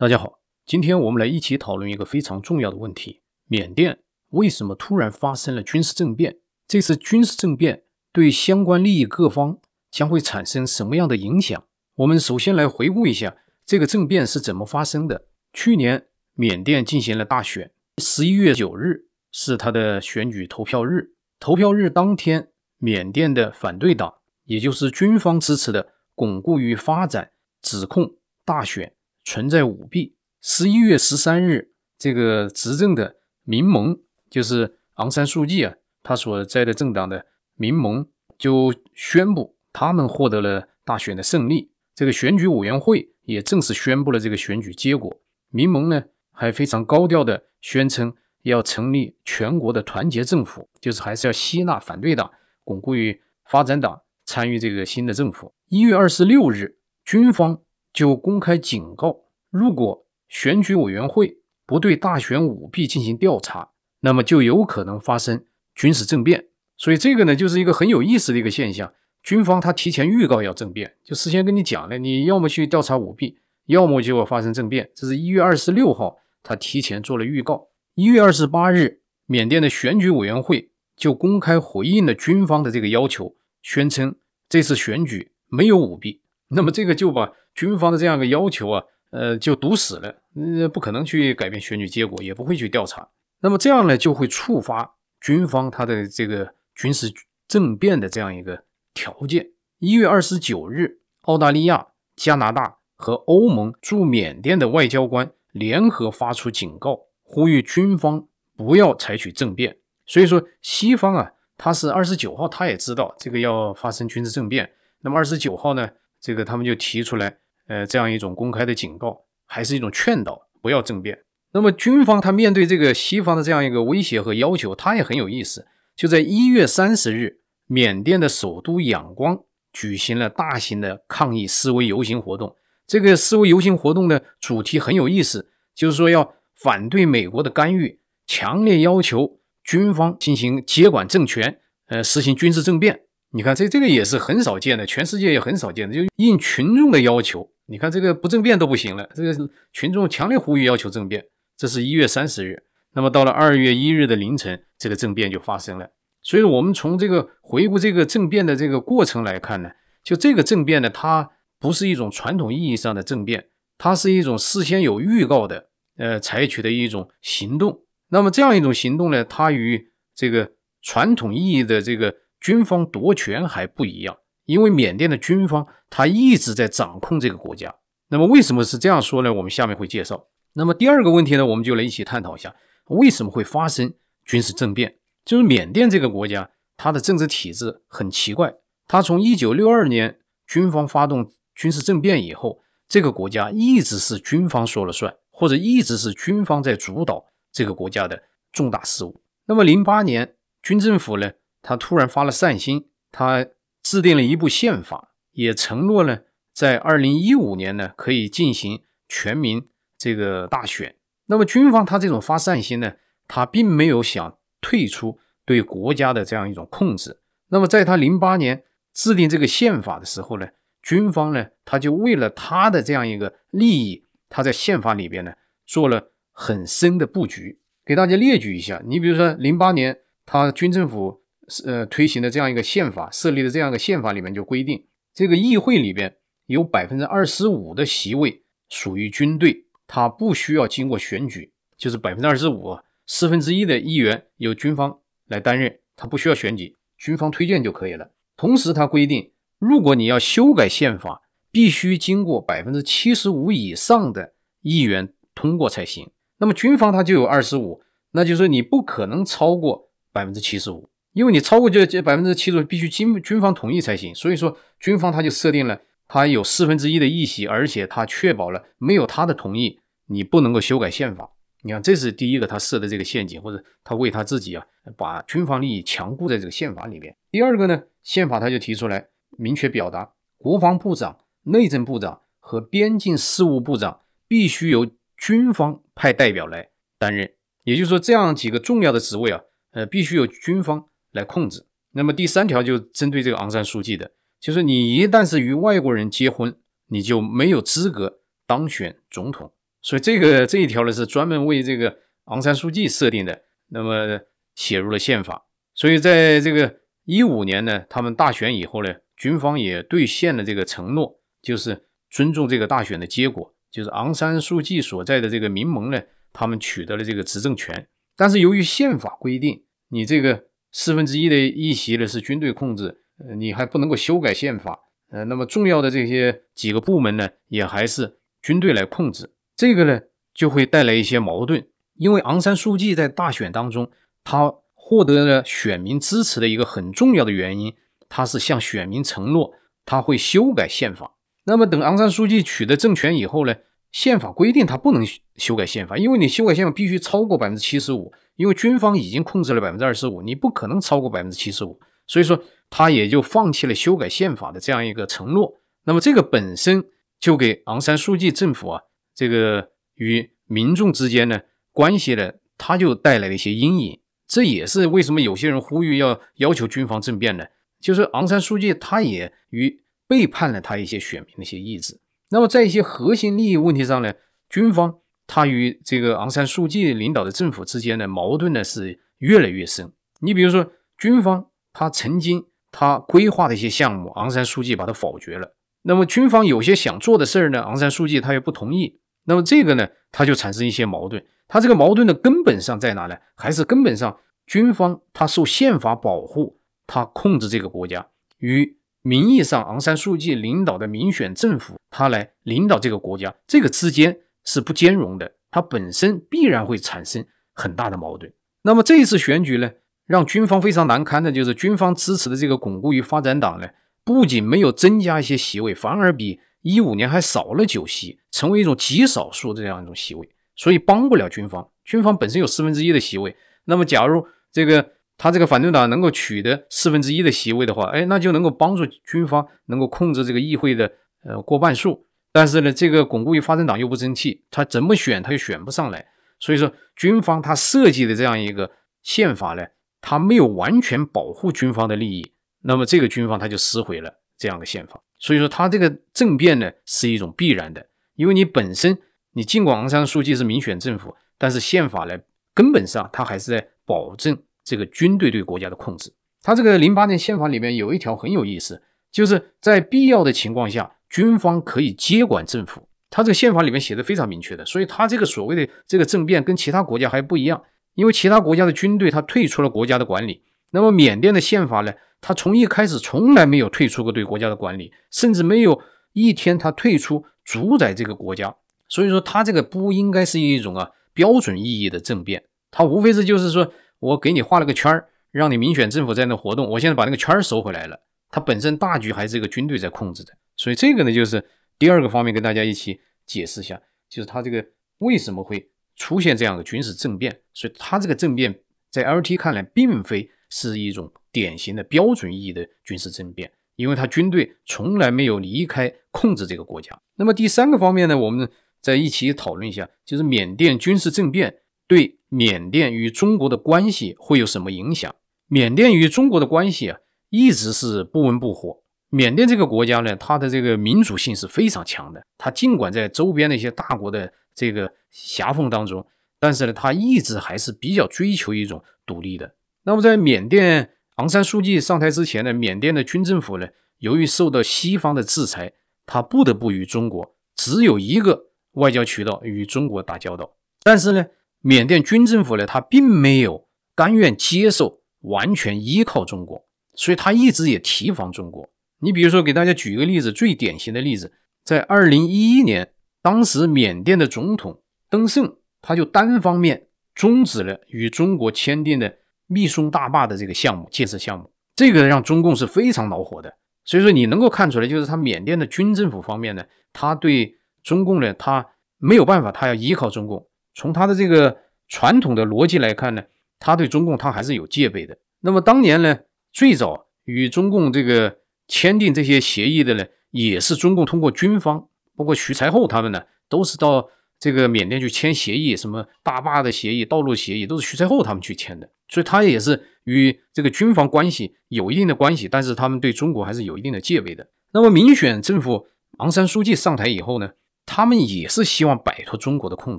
大家好，今天我们来一起讨论一个非常重要的问题：缅甸为什么突然发生了军事政变？这次军事政变对相关利益各方将会产生什么样的影响？我们首先来回顾一下这个政变是怎么发生的。去年缅甸进行了大选，十一月九日是他的选举投票日。投票日当天，缅甸的反对党，也就是军方支持的巩固与发展，指控大选。存在舞弊。十一月十三日，这个执政的民盟，就是昂山素季啊，他所在的政党的民盟就宣布他们获得了大选的胜利。这个选举委员会也正式宣布了这个选举结果。民盟呢还非常高调的宣称要成立全国的团结政府，就是还是要吸纳反对党、巩固与发展党参与这个新的政府。一月二十六日，军方。就公开警告，如果选举委员会不对大选舞弊进行调查，那么就有可能发生军事政变。所以这个呢，就是一个很有意思的一个现象。军方他提前预告要政变，就事先跟你讲了，你要么去调查舞弊，要么就要发生政变。这是一月二十六号，他提前做了预告。一月二十八日，缅甸的选举委员会就公开回应了军方的这个要求，宣称这次选举没有舞弊。那么这个就把军方的这样一个要求啊，呃，就堵死了，呃，不可能去改变选举结果，也不会去调查。那么这样呢，就会触发军方他的这个军事政变的这样一个条件。一月二十九日，澳大利亚、加拿大和欧盟驻缅甸的外交官联合发出警告，呼吁军方不要采取政变。所以说，西方啊，他是二十九号，他也知道这个要发生军事政变。那么二十九号呢？这个他们就提出来，呃，这样一种公开的警告，还是一种劝导，不要政变。那么军方他面对这个西方的这样一个威胁和要求，他也很有意思。就在一月三十日，缅甸的首都仰光举行了大型的抗议示威游行活动。这个示威游行活动的主题很有意思，就是说要反对美国的干预，强烈要求军方进行接管政权，呃，实行军事政变。你看，这这个也是很少见的，全世界也很少见的，就应群众的要求。你看，这个不政变都不行了，这个群众强烈呼吁要求政变。这是一月三十日，那么到了二月一日的凌晨，这个政变就发生了。所以，我们从这个回顾这个政变的这个过程来看呢，就这个政变呢，它不是一种传统意义上的政变，它是一种事先有预告的，呃，采取的一种行动。那么这样一种行动呢，它与这个传统意义的这个。军方夺权还不一样，因为缅甸的军方他一直在掌控这个国家。那么为什么是这样说呢？我们下面会介绍。那么第二个问题呢，我们就来一起探讨一下，为什么会发生军事政变？就是缅甸这个国家，它的政治体制很奇怪。它从一九六二年军方发动军事政变以后，这个国家一直是军方说了算，或者一直是军方在主导这个国家的重大事务。那么零八年军政府呢？他突然发了善心，他制定了一部宪法，也承诺了在二零一五年呢可以进行全民这个大选。那么军方他这种发善心呢，他并没有想退出对国家的这样一种控制。那么在他零八年制定这个宪法的时候呢，军方呢他就为了他的这样一个利益，他在宪法里边呢做了很深的布局。给大家列举一下，你比如说零八年他军政府。呃，推行的这样一个宪法，设立的这样一个宪法里面就规定，这个议会里边有百分之二十五的席位属于军队，它不需要经过选举，就是百分之二十五，四分之一的议员由军方来担任，它不需要选举，军方推荐就可以了。同时，它规定，如果你要修改宪法，必须经过百分之七十五以上的议员通过才行。那么军方它就有二十五，那就是你不可能超过百分之七十五。因为你超过这这百分之七十，必须经军方同意才行。所以说，军方他就设定了，他有四分之一的议席，而且他确保了没有他的同意，你不能够修改宪法。你看，这是第一个他设的这个陷阱，或者他为他自己啊，把军方利益强固在这个宪法里面。第二个呢，宪法他就提出来，明确表达，国防部长、内政部长和边境事务部长必须由军方派代表来担任。也就是说，这样几个重要的职位啊，呃，必须由军方。来控制。那么第三条就针对这个昂山素季的，就是你一旦是与外国人结婚，你就没有资格当选总统。所以这个这一条呢是专门为这个昂山素季设定的，那么写入了宪法。所以在这个一五年呢，他们大选以后呢，军方也兑现了这个承诺，就是尊重这个大选的结果，就是昂山素季所在的这个民盟呢，他们取得了这个执政权。但是由于宪法规定，你这个四分之一的议席呢是军队控制，呃，你还不能够修改宪法，呃，那么重要的这些几个部门呢，也还是军队来控制。这个呢就会带来一些矛盾，因为昂山素季在大选当中，他获得了选民支持的一个很重要的原因，他是向选民承诺他会修改宪法。那么等昂山素季取得政权以后呢，宪法规定他不能修改宪法，因为你修改宪法必须超过百分之七十五，因为军方已经控制了百分之二十五，你不可能超过百分之七十五，所以说他也就放弃了修改宪法的这样一个承诺。那么这个本身就给昂山素季政府啊。这个与民众之间呢关系呢，他就带来了一些阴影。这也是为什么有些人呼吁要要求军方政变呢？就是昂山素季他也与背叛了他一些选民的一些意志。那么在一些核心利益问题上呢，军方他与这个昂山素季领导的政府之间的矛盾呢是越来越深。你比如说，军方他曾经他规划的一些项目，昂山素季把它否决了。那么军方有些想做的事儿呢，昂山素季他又不同意。那么这个呢，他就产生一些矛盾。他这个矛盾的根本上在哪呢？还是根本上军方他受宪法保护，他控制这个国家，与名义上昂山素季领导的民选政府，他来领导这个国家，这个之间是不兼容的。它本身必然会产生很大的矛盾。那么这一次选举呢，让军方非常难堪的就是军方支持的这个巩固与发展党呢，不仅没有增加一些席位，反而比一五年还少了九席，成为一种极少数这样一种席位，所以帮不了军方。军方本身有四分之一的席位，那么假如这个他这个反对党能够取得四分之一的席位的话，哎，那就能够帮助军方能够控制这个议会的呃过半数。但是呢，这个巩固与发展党又不争气，他怎么选他又选不上来。所以说，军方他设计的这样一个宪法呢，他没有完全保护军方的利益，那么这个军方他就撕毁了这样的宪法。所以说，他这个政变呢是一种必然的，因为你本身你尽管昂山素季是民选政府，但是宪法呢根本上他还是在保证这个军队对国家的控制。他这个零八年宪法里面有一条很有意思，就是在必要的情况下，军方可以接管政府。他这个宪法里面写的非常明确的，所以他这个所谓的这个政变跟其他国家还不一样，因为其他国家的军队他退出了国家的管理，那么缅甸的宪法呢？他从一开始从来没有退出过对国家的管理，甚至没有一天他退出主宰这个国家。所以说，他这个不应该是一种啊标准意义的政变，他无非是就是说我给你画了个圈儿，让你民选政府在那活动，我现在把那个圈儿收回来了。它本身大局还是这个军队在控制的。所以这个呢，就是第二个方面跟大家一起解释一下，就是他这个为什么会出现这样的军事政变。所以他这个政变在 LT 看来，并非是一种。典型的标准意义的军事政变，因为他军队从来没有离开控制这个国家。那么第三个方面呢，我们再一起讨论一下，就是缅甸军事政变对缅甸与中国的关系会有什么影响？缅甸与中国的关系啊，一直是不温不火。缅甸这个国家呢，它的这个民主性是非常强的。它尽管在周边的一些大国的这个夹缝当中，但是呢，它一直还是比较追求一种独立的。那么在缅甸。昂山素季上台之前呢，缅甸的军政府呢，由于受到西方的制裁，他不得不与中国只有一个外交渠道与中国打交道。但是呢，缅甸军政府呢，他并没有甘愿接受完全依靠中国，所以他一直也提防中国。你比如说，给大家举一个例子，最典型的例子，在二零一一年，当时缅甸的总统登盛，他就单方面终止了与中国签订的。密松大坝的这个项目建设项目，这个让中共是非常恼火的。所以说你能够看出来，就是他缅甸的军政府方面呢，他对中共呢，他没有办法，他要依靠中共。从他的这个传统的逻辑来看呢，他对中共他还是有戒备的。那么当年呢，最早与中共这个签订这些协议的呢，也是中共通过军方，包括徐才厚他们呢，都是到这个缅甸去签协议，什么大坝的协议、道路协议，都是徐才厚他们去签的。所以他也是与这个军方关系有一定的关系，但是他们对中国还是有一定的戒备的。那么民选政府昂山书记上台以后呢，他们也是希望摆脱中国的控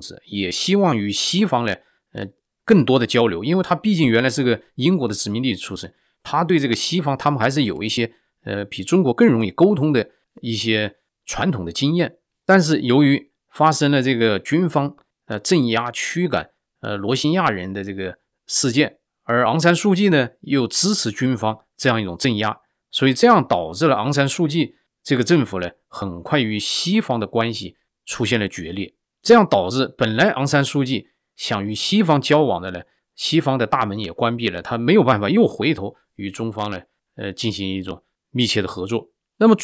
制，也希望与西方呢，呃，更多的交流，因为他毕竟原来是个英国的殖民地出身，他对这个西方，他们还是有一些呃比中国更容易沟通的一些传统的经验。但是由于发生了这个军方呃镇压驱赶呃罗兴亚人的这个事件，而昂山素季呢又支持军方这样一种镇压，所以这样导致了昂山素季这个政府呢很快与西方的关系出现了决裂，这样导致本来昂山素季想与西方交往的呢，西方的大门也关闭了，他没有办法又回头与中方呢，呃，进行一种密切的合作。那么，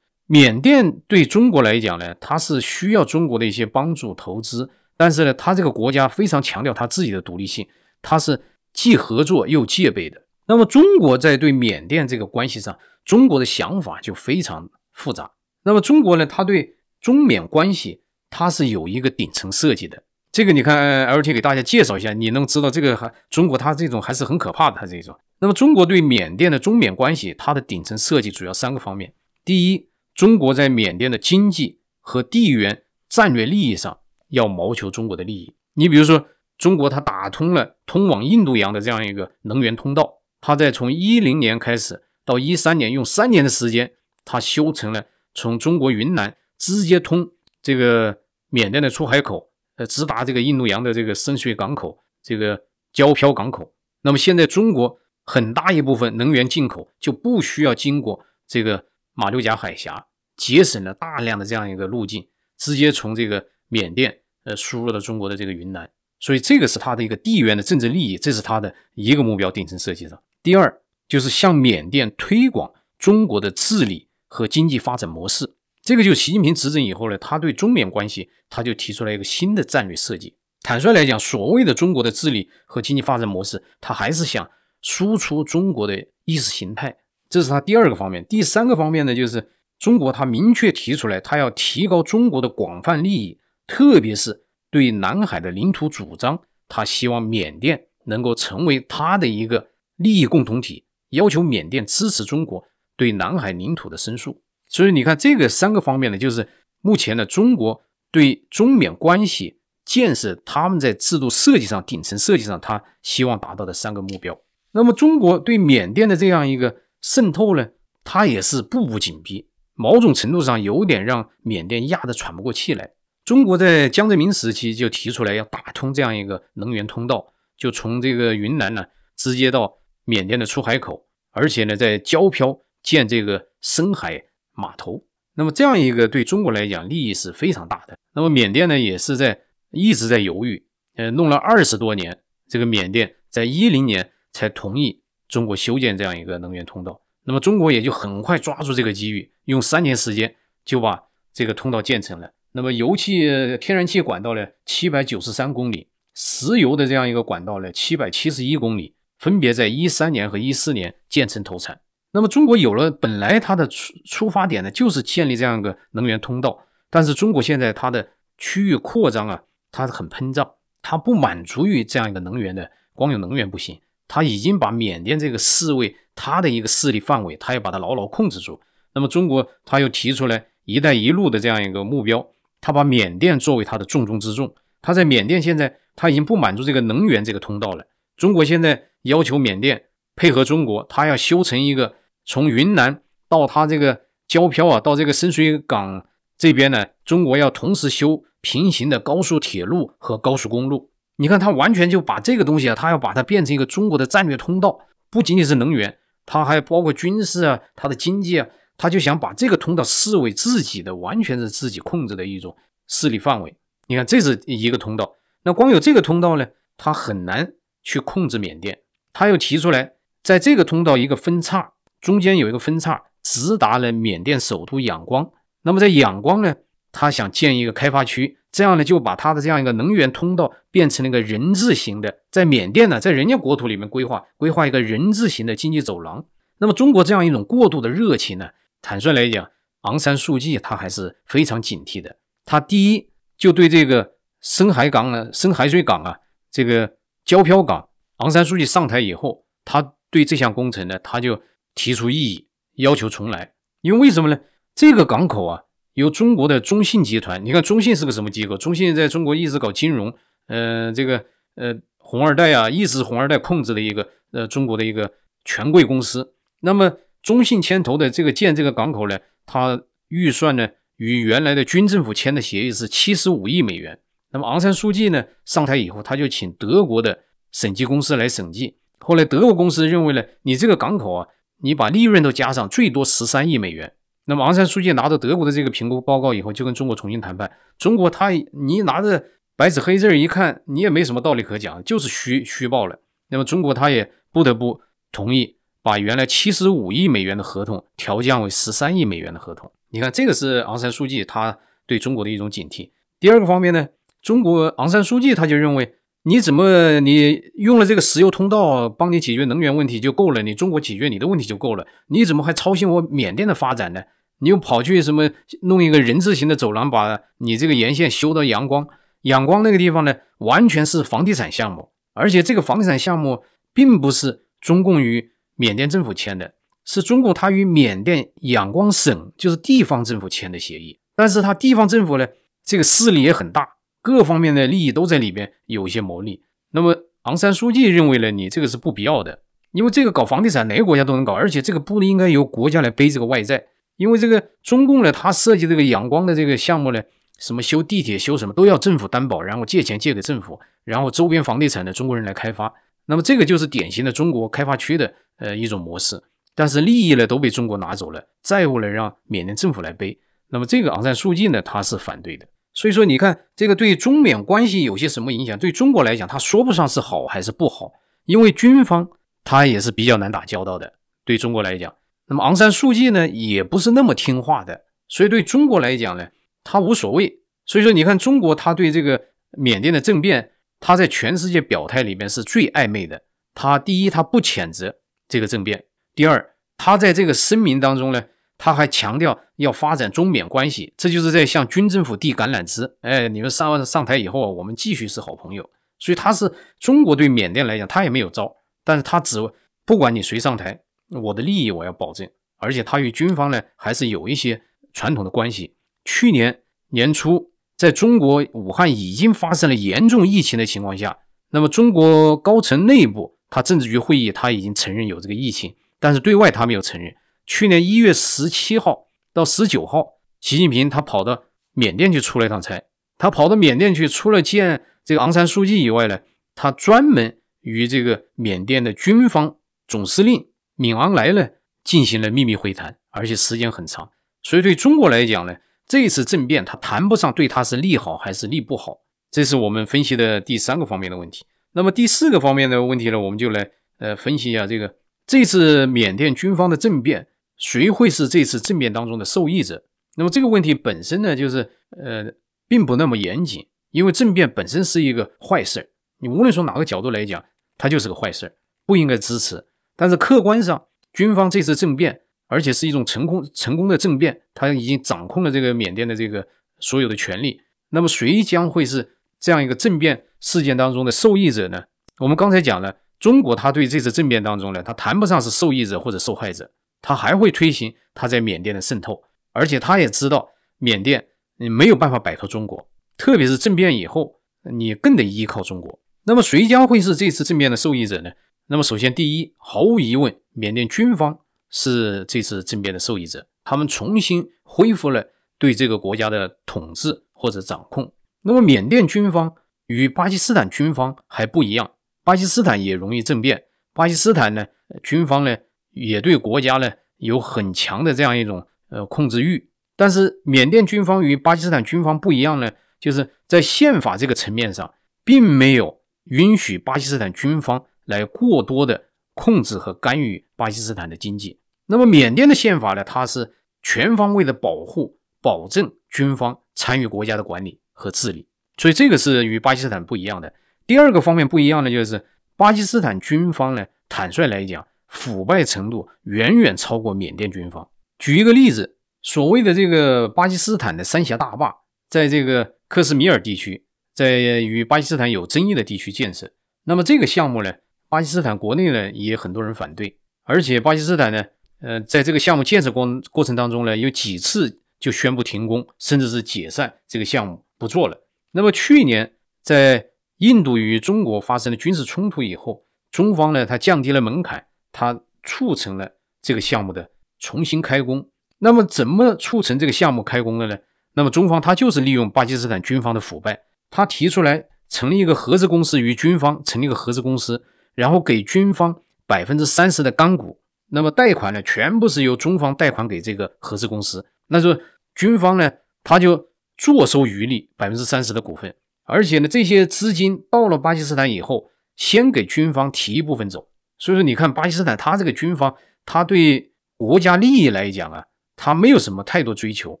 缅甸对中国来讲呢，它是需要中国的一些帮助投资，但是呢，它这个国家非常强调它自己的独立性，它是既合作又戒备的。那么，中国在对缅甸这个关系上，中国的想法就非常复杂。那么，中国呢，它对中缅关系。它是有一个顶层设计的，这个你看，LT 给大家介绍一下，你能知道这个还中国它这种还是很可怕的，它这种。那么中国对缅甸的中缅关系，它的顶层设计主要三个方面：第一，中国在缅甸的经济和地缘战略利益上要谋求中国的利益。你比如说，中国它打通了通往印度洋的这样一个能源通道，它在从一零年开始到一三年，用三年的时间，它修成了从中国云南直接通这个。缅甸的出海口，呃，直达这个印度洋的这个深水港口，这个胶漂港口。那么现在中国很大一部分能源进口就不需要经过这个马六甲海峡，节省了大量的这样一个路径，直接从这个缅甸呃输入到中国的这个云南。所以这个是它的一个地缘的政治利益，这是它的一个目标顶层设计上。第二就是向缅甸推广中国的治理和经济发展模式。这个就习近平执政以后呢，他对中缅关系，他就提出来一个新的战略设计。坦率来讲，所谓的中国的治理和经济发展模式，他还是想输出中国的意识形态，这是他第二个方面。第三个方面呢，就是中国他明确提出来，他要提高中国的广泛利益，特别是对南海的领土主张，他希望缅甸能够成为他的一个利益共同体，要求缅甸支持中国对南海领土的申诉。所以你看，这个三个方面呢，就是目前呢，中国对中缅关系建设，他们在制度设计上、顶层设计上，他希望达到的三个目标。那么，中国对缅甸的这样一个渗透呢，它也是步步紧逼，某种程度上有点让缅甸压得喘不过气来。中国在江泽民时期就提出来要打通这样一个能源通道，就从这个云南呢直接到缅甸的出海口，而且呢，在胶漂建这个深海。码头，那么这样一个对中国来讲利益是非常大的。那么缅甸呢，也是在一直在犹豫，呃，弄了二十多年，这个缅甸在一零年才同意中国修建这样一个能源通道。那么中国也就很快抓住这个机遇，用三年时间就把这个通道建成了。那么油气、天然气管道呢，七百九十三公里；石油的这样一个管道呢，七百七十一公里，分别在一三年和一四年建成投产。那么中国有了本来它的出出发点呢，就是建立这样一个能源通道。但是中国现在它的区域扩张啊，它是很膨胀，它不满足于这样一个能源的，光有能源不行。它已经把缅甸这个四位它的一个势力范围，它要把它牢牢控制住。那么中国它又提出来“一带一路”的这样一个目标，它把缅甸作为它的重中之重。它在缅甸现在它已经不满足这个能源这个通道了。中国现在要求缅甸配合中国，它要修成一个。从云南到它这个胶漂啊，到这个深水港这边呢，中国要同时修平行的高速铁路和高速公路。你看，它完全就把这个东西啊，它要把它变成一个中国的战略通道，不仅仅是能源，它还包括军事啊，它的经济啊，它就想把这个通道视为自己的，完全是自己控制的一种势力范围。你看，这是一个通道，那光有这个通道呢，它很难去控制缅甸。他又提出来，在这个通道一个分叉。中间有一个分叉，直达了缅甸首都仰光。那么在仰光呢，他想建一个开发区，这样呢就把他的这样一个能源通道变成了一个人字形的，在缅甸呢，在人家国土里面规划规划一个人字形的经济走廊。那么中国这样一种过度的热情呢，坦率来讲，昂山素季他还是非常警惕的。他第一就对这个深海港呢，深海水港啊，这个胶漂港，昂山素季上台以后，他对这项工程呢，他就。提出异议，要求重来，因为为什么呢？这个港口啊，由中国的中信集团，你看中信是个什么机构？中信在中国一直搞金融，呃，这个呃红二代啊，一直红二代控制的一个呃中国的一个权贵公司。那么中信牵头的这个建这个港口呢，它预算呢与原来的军政府签的协议是七十五亿美元。那么昂山素季呢上台以后，他就请德国的审计公司来审计。后来德国公司认为呢，你这个港口啊，你把利润都加上，最多十三亿美元。那么昂山书记拿到德国的这个评估报告以后，就跟中国重新谈判。中国他你拿着白纸黑字一看，你也没什么道理可讲，就是虚虚报了。那么中国他也不得不同意把原来七十五亿美元的合同调降为十三亿美元的合同。你看这个是昂山书记他对中国的一种警惕。第二个方面呢，中国昂山书记他就认为。你怎么你用了这个石油通道帮你解决能源问题就够了？你中国解决你的问题就够了？你怎么还操心我缅甸的发展呢？你又跑去什么弄一个人字形的走廊，把你这个沿线修到阳光？阳光那个地方呢，完全是房地产项目，而且这个房地产项目并不是中共与缅甸政府签的，是中共他与缅甸仰光省就是地方政府签的协议。但是他地方政府呢，这个势力也很大。各方面的利益都在里边有一些牟利。那么昂山素季认为呢，你这个是不必要的，因为这个搞房地产哪个国家都能搞，而且这个不应该由国家来背这个外债。因为这个中共呢，他设计这个仰光的这个项目呢，什么修地铁修什么都要政府担保，然后借钱借给政府，然后周边房地产的中国人来开发。那么这个就是典型的中国开发区的呃一种模式。但是利益呢都被中国拿走了，债务呢让缅甸政府来背。那么这个昂山素季呢，他是反对的。所以说，你看这个对中缅关系有些什么影响？对中国来讲，他说不上是好还是不好，因为军方他也是比较难打交道的。对中国来讲，那么昂山素季呢，也不是那么听话的，所以对中国来讲呢，他无所谓。所以说，你看中国他对这个缅甸的政变，他在全世界表态里边是最暧昧的。他第一，他不谴责这个政变；第二，他在这个声明当中呢。他还强调要发展中缅关系，这就是在向军政府递橄榄枝。哎，你们上上台以后啊，我们继续是好朋友。所以他是中国对缅甸来讲，他也没有招，但是他只不管你谁上台，我的利益我要保证。而且他与军方呢还是有一些传统的关系。去年年初，在中国武汉已经发生了严重疫情的情况下，那么中国高层内部，他政治局会议他已经承认有这个疫情，但是对外他没有承认。去年一月十七号到十九号，习近平他跑到缅甸去出了一趟差。他跑到缅甸去，除了见这个昂山书记以外呢，他专门与这个缅甸的军方总司令敏昂莱呢进行了秘密会谈，而且时间很长。所以对中国来讲呢，这次政变他谈不上对他是利好还是利不好。这是我们分析的第三个方面的问题。那么第四个方面的问题呢，我们就来呃分析一下这个这次缅甸军方的政变。谁会是这次政变当中的受益者？那么这个问题本身呢，就是呃，并不那么严谨，因为政变本身是一个坏事，你无论从哪个角度来讲，它就是个坏事，不应该支持。但是客观上，军方这次政变，而且是一种成功成功的政变，他已经掌控了这个缅甸的这个所有的权力。那么谁将会是这样一个政变事件当中的受益者呢？我们刚才讲了，中国他对这次政变当中呢，他谈不上是受益者或者受害者。他还会推行他在缅甸的渗透，而且他也知道缅甸你没有办法摆脱中国，特别是政变以后，你更得依靠中国。那么谁将会是这次政变的受益者呢？那么首先，第一，毫无疑问，缅甸军方是这次政变的受益者，他们重新恢复了对这个国家的统治或者掌控。那么缅甸军方与巴基斯坦军方还不一样，巴基斯坦也容易政变，巴基斯坦呢，军方呢？也对国家呢有很强的这样一种呃控制欲，但是缅甸军方与巴基斯坦军方不一样呢，就是在宪法这个层面上，并没有允许巴基斯坦军方来过多的控制和干预巴基斯坦的经济。那么缅甸的宪法呢，它是全方位的保护、保证军方参与国家的管理和治理，所以这个是与巴基斯坦不一样的。第二个方面不一样的就是巴基斯坦军方呢，坦率来讲。腐败程度远远超过缅甸军方。举一个例子，所谓的这个巴基斯坦的三峡大坝，在这个克什米尔地区，在与巴基斯坦有争议的地区建设。那么这个项目呢，巴基斯坦国内呢也很多人反对，而且巴基斯坦呢，呃，在这个项目建设过过程当中呢，有几次就宣布停工，甚至是解散这个项目不做了。那么去年在印度与中国发生了军事冲突以后，中方呢，它降低了门槛，它促成了这个项目的重新开工。那么怎么促成这个项目开工的呢？那么中方它就是利用巴基斯坦军方的腐败，他提出来成立一个合资公司，与军方成立一个合资公司，然后给军方百分之三十的钢股。那么贷款呢，全部是由中方贷款给这个合资公司。那就军方呢，他就坐收渔利百分之三十的股份。而且呢，这些资金到了巴基斯坦以后，先给军方提一部分走。所以说，你看巴基斯坦，他这个军方，他对国家利益来讲啊，他没有什么太多追求，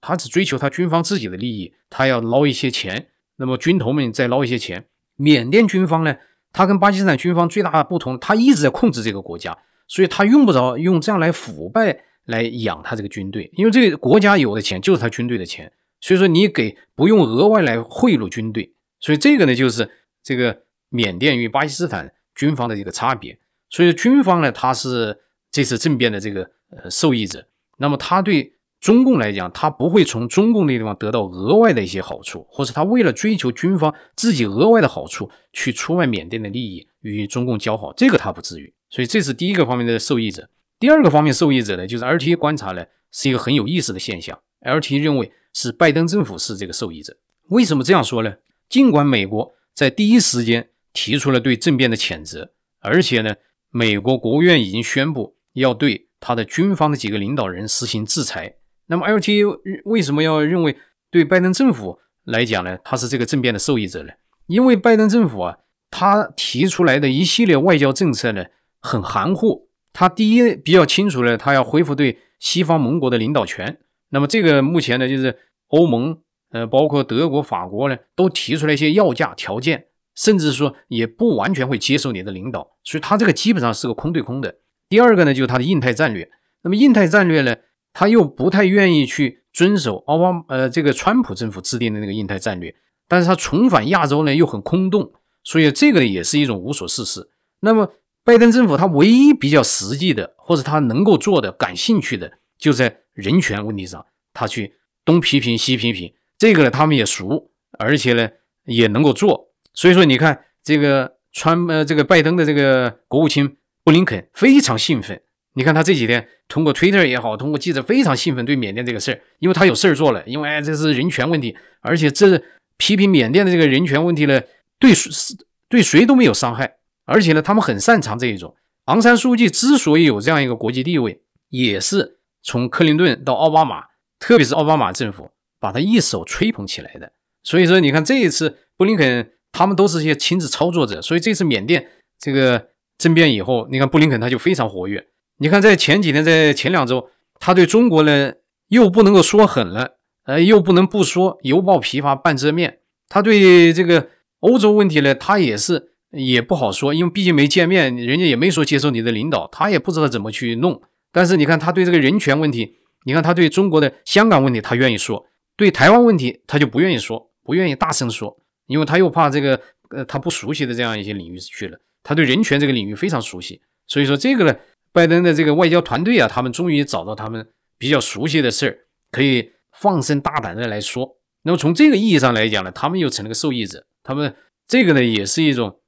他只追求他军方自己的利益，他要捞一些钱。那么军头们再捞一些钱。缅甸军方呢，他跟巴基斯坦军方最大的不同，他一直在控制这个国家，所以他用不着用这样来腐败来养他这个军队，因为这个国家有的钱就是他军队的钱。所以说你给不用额外来贿赂军队，所以这个呢就是这个缅甸与巴基斯坦军方的一个差别。所以军方呢，他是这次政变的这个呃受益者，那么他对中共来讲，他不会从中共那地方得到额外的一些好处，或者他为了追求军方自己额外的好处去出卖缅甸的利益与中共交好，这个他不至于。所以这是第一个方面的受益者。第二个方面受益者呢，就是 LT 观察呢是一个很有意思的现象，LT 认为。是拜登政府是这个受益者，为什么这样说呢？尽管美国在第一时间提出了对政变的谴责，而且呢，美国国务院已经宣布要对他的军方的几个领导人实行制裁。那么，LT 为什么要认为对拜登政府来讲呢？他是这个政变的受益者呢？因为拜登政府啊，他提出来的一系列外交政策呢，很含糊。他第一比较清楚呢，他要恢复对西方盟国的领导权。那么这个目前呢，就是欧盟，呃，包括德国、法国呢，都提出来一些要价条件，甚至说也不完全会接受你的领导，所以他这个基本上是个空对空的。第二个呢，就是他的印太战略。那么印太战略呢，他又不太愿意去遵守奥巴马，呃，这个川普政府制定的那个印太战略，但是他重返亚洲呢又很空洞，所以这个呢也是一种无所事事。那么拜登政府他唯一比较实际的，或者他能够做的、感兴趣的，就在。人权问题上，他去东批评西批评，这个呢他们也熟，而且呢也能够做。所以说，你看这个川呃这个拜登的这个国务卿布林肯非常兴奋。你看他这几天通过 Twitter 也好，通过记者非常兴奋对缅甸这个事儿，因为他有事儿做了，因为哎这是人权问题，而且这批评缅甸的这个人权问题呢，对谁对谁都没有伤害，而且呢他们很擅长这一种。昂山素季之所以有这样一个国际地位，也是。从克林顿到奥巴马，特别是奥巴马政府把他一手吹捧起来的。所以说，你看这一次布林肯他们都是一些亲自操作者。所以这次缅甸这个政变以后，你看布林肯他就非常活跃。你看在前几天，在前两周，他对中国呢又不能够说狠了，呃，又不能不说，犹抱琵琶半遮面。他对这个欧洲问题呢，他也是也不好说，因为毕竟没见面，人家也没说接受你的领导，他也不知道怎么去弄。但是你看他对这个人权问题，你看他对中国的香港问题，他愿意说；对台湾问题，他就不愿意说，不愿意大声说，因为他又怕这个呃他不熟悉的这样一些领域去了。他对人权这个领域非常熟悉，所以说这个呢，拜登的这个外交团队啊，他们终于找到他们比较熟悉的事儿，可以放声大胆的来说。那么从这个意义上来讲呢，他们又成了个受益者。他们这个呢，也是一种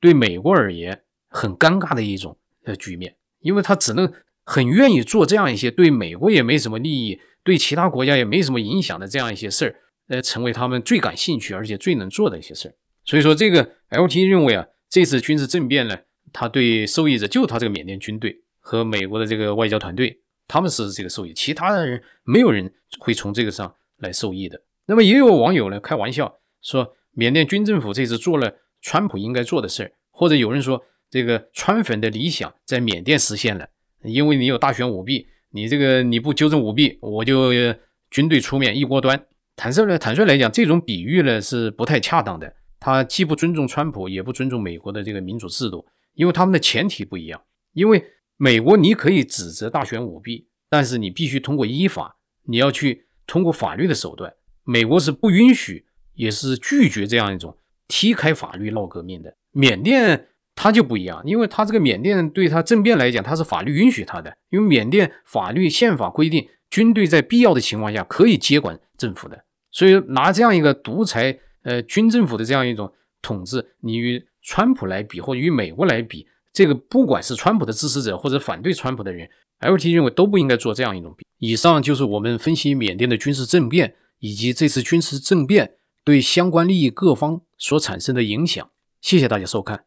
对美国而言很尴尬的一种呃局面，因为他只能。很愿意做这样一些对美国也没什么利益，对其他国家也没什么影响的这样一些事儿，来成为他们最感兴趣而且最能做的一些事儿。所以说，这个 LT 认为啊，这次军事政变呢，他对受益者就他这个缅甸军队和美国的这个外交团队，他们是这个受益，其他的人没有人会从这个上来受益的。那么也有网友呢开玩笑说，缅甸军政府这次做了川普应该做的事儿，或者有人说这个川粉的理想在缅甸实现了。因为你有大选舞弊，你这个你不纠正舞弊，我就军队出面一锅端。坦率呢，坦率来讲，这种比喻呢是不太恰当的。他既不尊重川普，也不尊重美国的这个民主制度，因为他们的前提不一样。因为美国你可以指责大选舞弊，但是你必须通过依法，你要去通过法律的手段。美国是不允许，也是拒绝这样一种踢开法律闹革命的。缅甸。它就不一样，因为它这个缅甸对他政变来讲，他是法律允许他的，因为缅甸法律宪法规定，军队在必要的情况下可以接管政府的。所以拿这样一个独裁呃军政府的这样一种统治，你与川普来比，或者与美国来比，这个不管是川普的支持者或者反对川普的人，LT 认为都不应该做这样一种比。以上就是我们分析缅甸的军事政变以及这次军事政变对相关利益各方所产生的影响。谢谢大家收看。